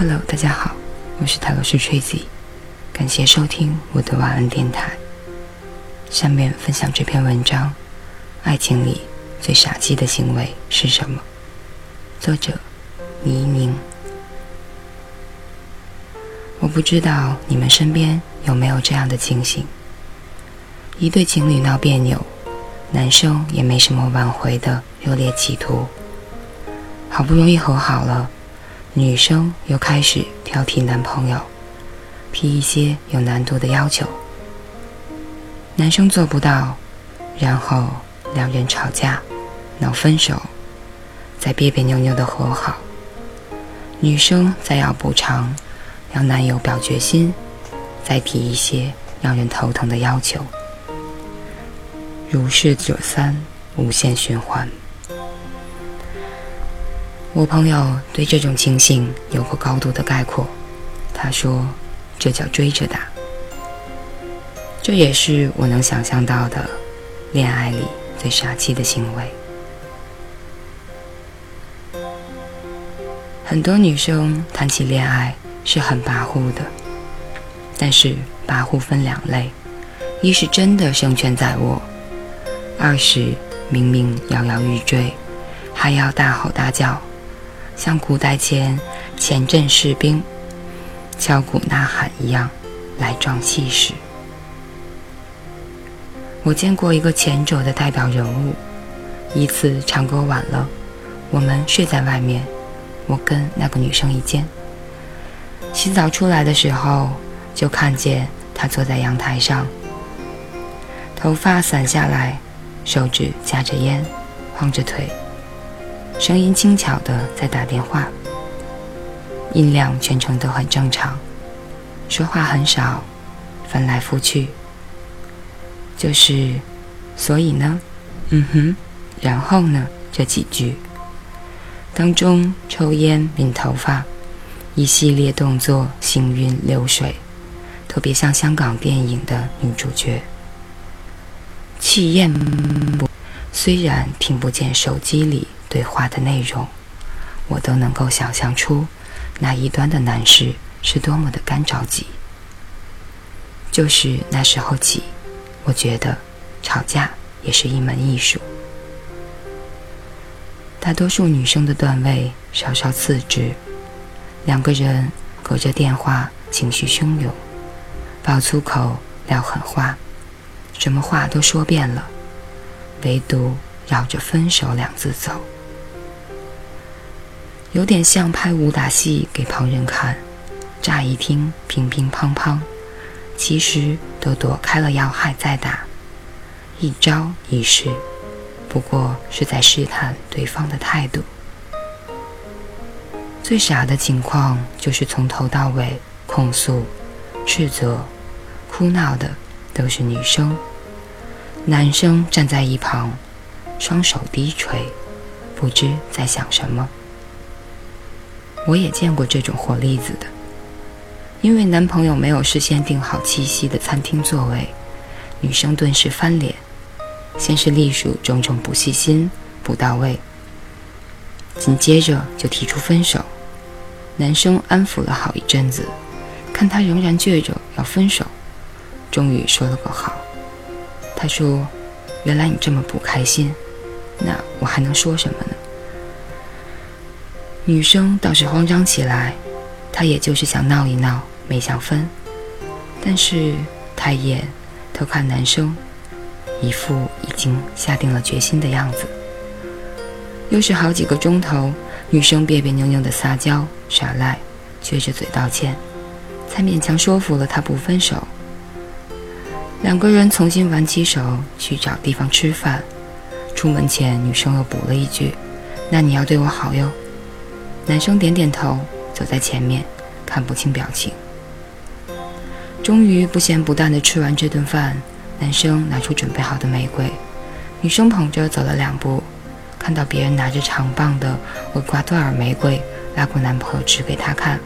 Hello，大家好，我是泰罗斯 Tracy，感谢收听我的晚安电台。下面分享这篇文章：爱情里最傻气的行为是什么？作者：倪宁。我不知道你们身边有没有这样的情形：一对情侣闹别扭，男生也没什么挽回的热烈企图，好不容易和好了。女生又开始挑剔男朋友，提一些有难度的要求，男生做不到，然后两人吵架，闹分手，再别别扭扭的和好。女生再要补偿，让男友表决心，再提一些让人头疼的要求，如是者三，无限循环。我朋友对这种情形有过高度的概括，他说：“这叫追着打。”这也是我能想象到的恋爱里最傻气的行为。很多女生谈起恋爱是很跋扈的，但是跋扈分两类：一是真的胜券在握，二是明明摇摇欲坠，还要大吼大叫。像古代前前阵士兵敲鼓呐喊一样来壮气势。我见过一个前者的代表人物，一次唱歌晚了，我们睡在外面，我跟那个女生一间。洗澡出来的时候，就看见她坐在阳台上，头发散下来，手指夹着烟，晃着腿。声音轻巧的在打电话，音量全程都很正常，说话很少，翻来覆去，就是，所以呢，嗯哼，然后呢？这几句，当中抽烟、抿头发，一系列动作行云流水，特别像香港电影的女主角，气焰不，虽然听不见手机里。对话的内容，我都能够想象出那一端的男士是多么的干着急。就是那时候起，我觉得吵架也是一门艺术。大多数女生的段位稍稍次之，两个人隔着电话，情绪汹涌，爆粗口，撂狠话，什么话都说遍了，唯独绕着分手两字走。有点像拍武打戏给旁人看，乍一听乒乒乓乓，其实都躲开了要害再打，一招一式，不过是在试探对方的态度。最傻的情况就是从头到尾控诉、斥责、哭闹的都是女生，男生站在一旁，双手低垂，不知在想什么。我也见过这种活例子的，因为男朋友没有事先订好七夕的餐厅座位，女生顿时翻脸，先是隶属种种不细心、不到位，紧接着就提出分手。男生安抚了好一阵子，看他仍然倔着要分手，终于说了个好。他说：“原来你这么不开心，那我还能说什么呢？”女生倒是慌张起来，她也就是想闹一闹，没想分。但是太眼偷看男生，一副已经下定了决心的样子。又是好几个钟头，女生别别扭扭的撒娇耍赖，撅着嘴道歉，才勉强说服了他不分手。两个人重新挽起手去找地方吃饭。出门前，女生又补了一句：“那你要对我好哟。”男生点点头，走在前面，看不清表情。终于不咸不淡的吃完这顿饭，男生拿出准备好的玫瑰，女生捧着走了两步，看到别人拿着长棒的厄瓜多尔玫瑰，拉过男朋友指给他看：“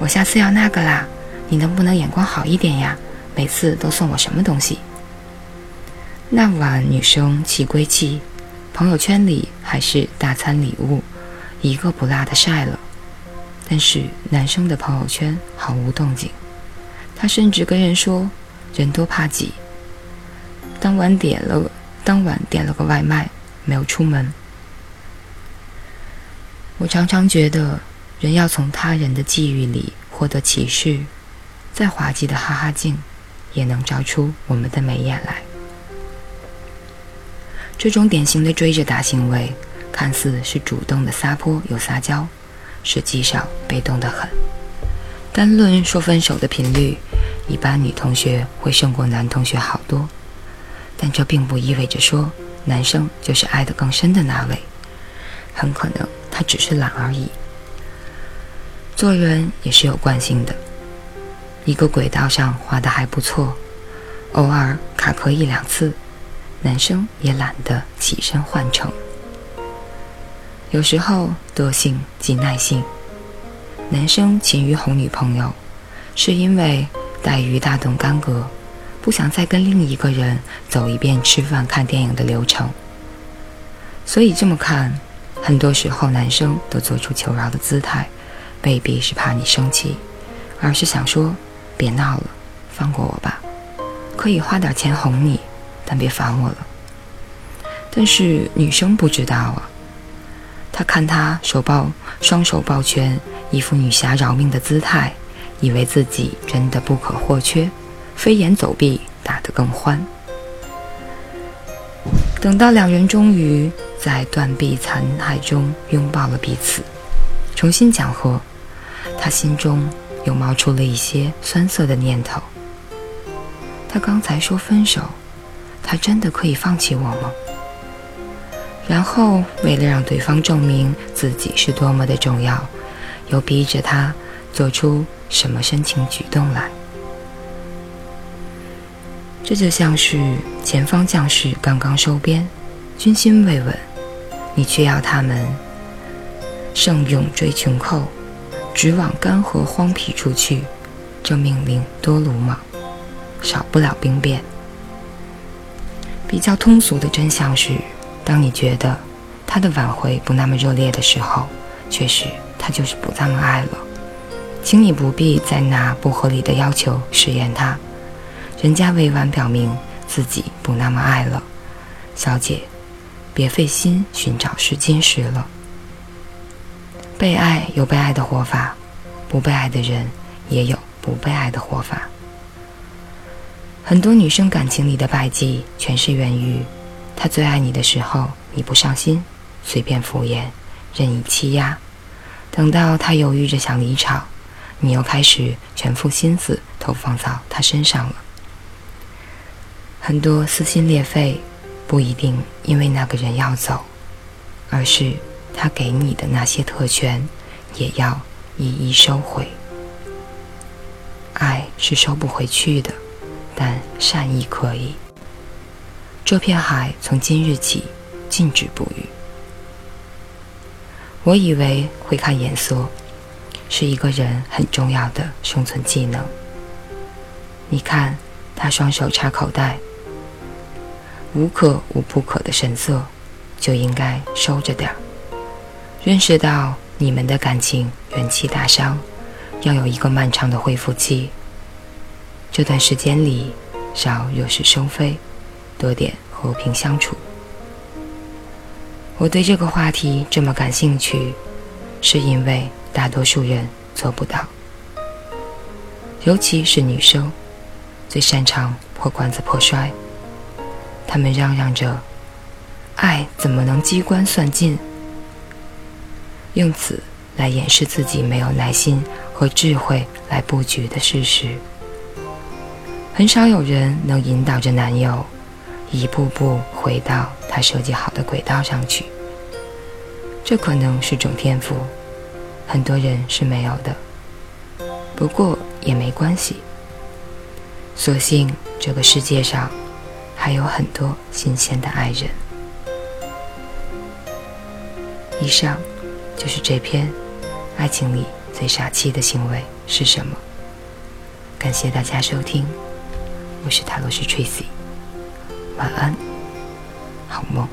我下次要那个啦，你能不能眼光好一点呀？每次都送我什么东西？”那晚女生气归气，朋友圈里还是大餐礼物。一个不落的晒了，但是男生的朋友圈毫无动静。他甚至跟人说：“人多怕挤。”当晚点了，当晚点了个外卖，没有出门。我常常觉得，人要从他人的际遇里获得启示，再滑稽的哈哈镜，也能照出我们的眉眼来。这种典型的追着打行为，看似是主动的撒泼又撒娇，实际上被动得很。单论说分手的频率，一般女同学会胜过男同学好多，但这并不意味着说男生就是爱得更深的那位，很可能。他只是懒而已。做人也是有惯性的，一个轨道上滑得还不错，偶尔卡壳一两次，男生也懒得起身换乘。有时候惰性即耐性，男生勤于哄女朋友，是因为待遇大动干戈，不想再跟另一个人走一遍吃饭看电影的流程。所以这么看。很多时候，男生都做出求饶的姿态，未必是怕你生气，而是想说：“别闹了，放过我吧。”可以花点钱哄你，但别烦我了。但是女生不知道啊，他看他手抱双手抱拳，一副女侠饶命的姿态，以为自己真的不可或缺，飞檐走壁打得更欢。等到两人终于。在断壁残骸中拥抱了彼此，重新讲和，他心中又冒出了一些酸涩的念头。他刚才说分手，他真的可以放弃我吗？然后为了让对方证明自己是多么的重要，又逼着他做出什么深情举动来？这就像是前方将士刚刚收编，军心未稳。你却要他们胜勇追穷寇，直往干涸荒僻处去，这命令多鲁莽，少不了兵变。比较通俗的真相是，当你觉得他的挽回不那么热烈的时候，确实他就是不那么爱了。请你不必再拿不合理的要求试验他，人家委婉表明自己不那么爱了，小姐。别费心寻找试金石了。被爱有被爱的活法，不被爱的人也有不被爱的活法。很多女生感情里的败绩，全是源于他最爱你的时候你不上心，随便敷衍，任意欺压；等到他犹豫着想离场，你又开始全副心思投放到他身上了。很多撕心裂肺。不一定因为那个人要走，而是他给你的那些特权，也要一一收回。爱是收不回去的，但善意可以。这片海从今日起禁止捕鱼。我以为会看眼色，是一个人很重要的生存技能。你看，他双手插口袋。无可无不可的神色，就应该收着点儿。认识到你们的感情元气大伤，要有一个漫长的恢复期。这段时间里，少惹是生非，多点和平相处。我对这个话题这么感兴趣，是因为大多数人做不到，尤其是女生，最擅长破罐子破摔。他们嚷嚷着：“爱怎么能机关算尽？”用此来掩饰自己没有耐心和智慧来布局的事实。很少有人能引导着男友一步步回到他设计好的轨道上去。这可能是种天赋，很多人是没有的。不过也没关系，所幸这个世界上。还有很多新鲜的爱人。以上就是这篇《爱情里最傻气的行为是什么》。感谢大家收听，我是塔罗斯 Tracy，晚安，好梦。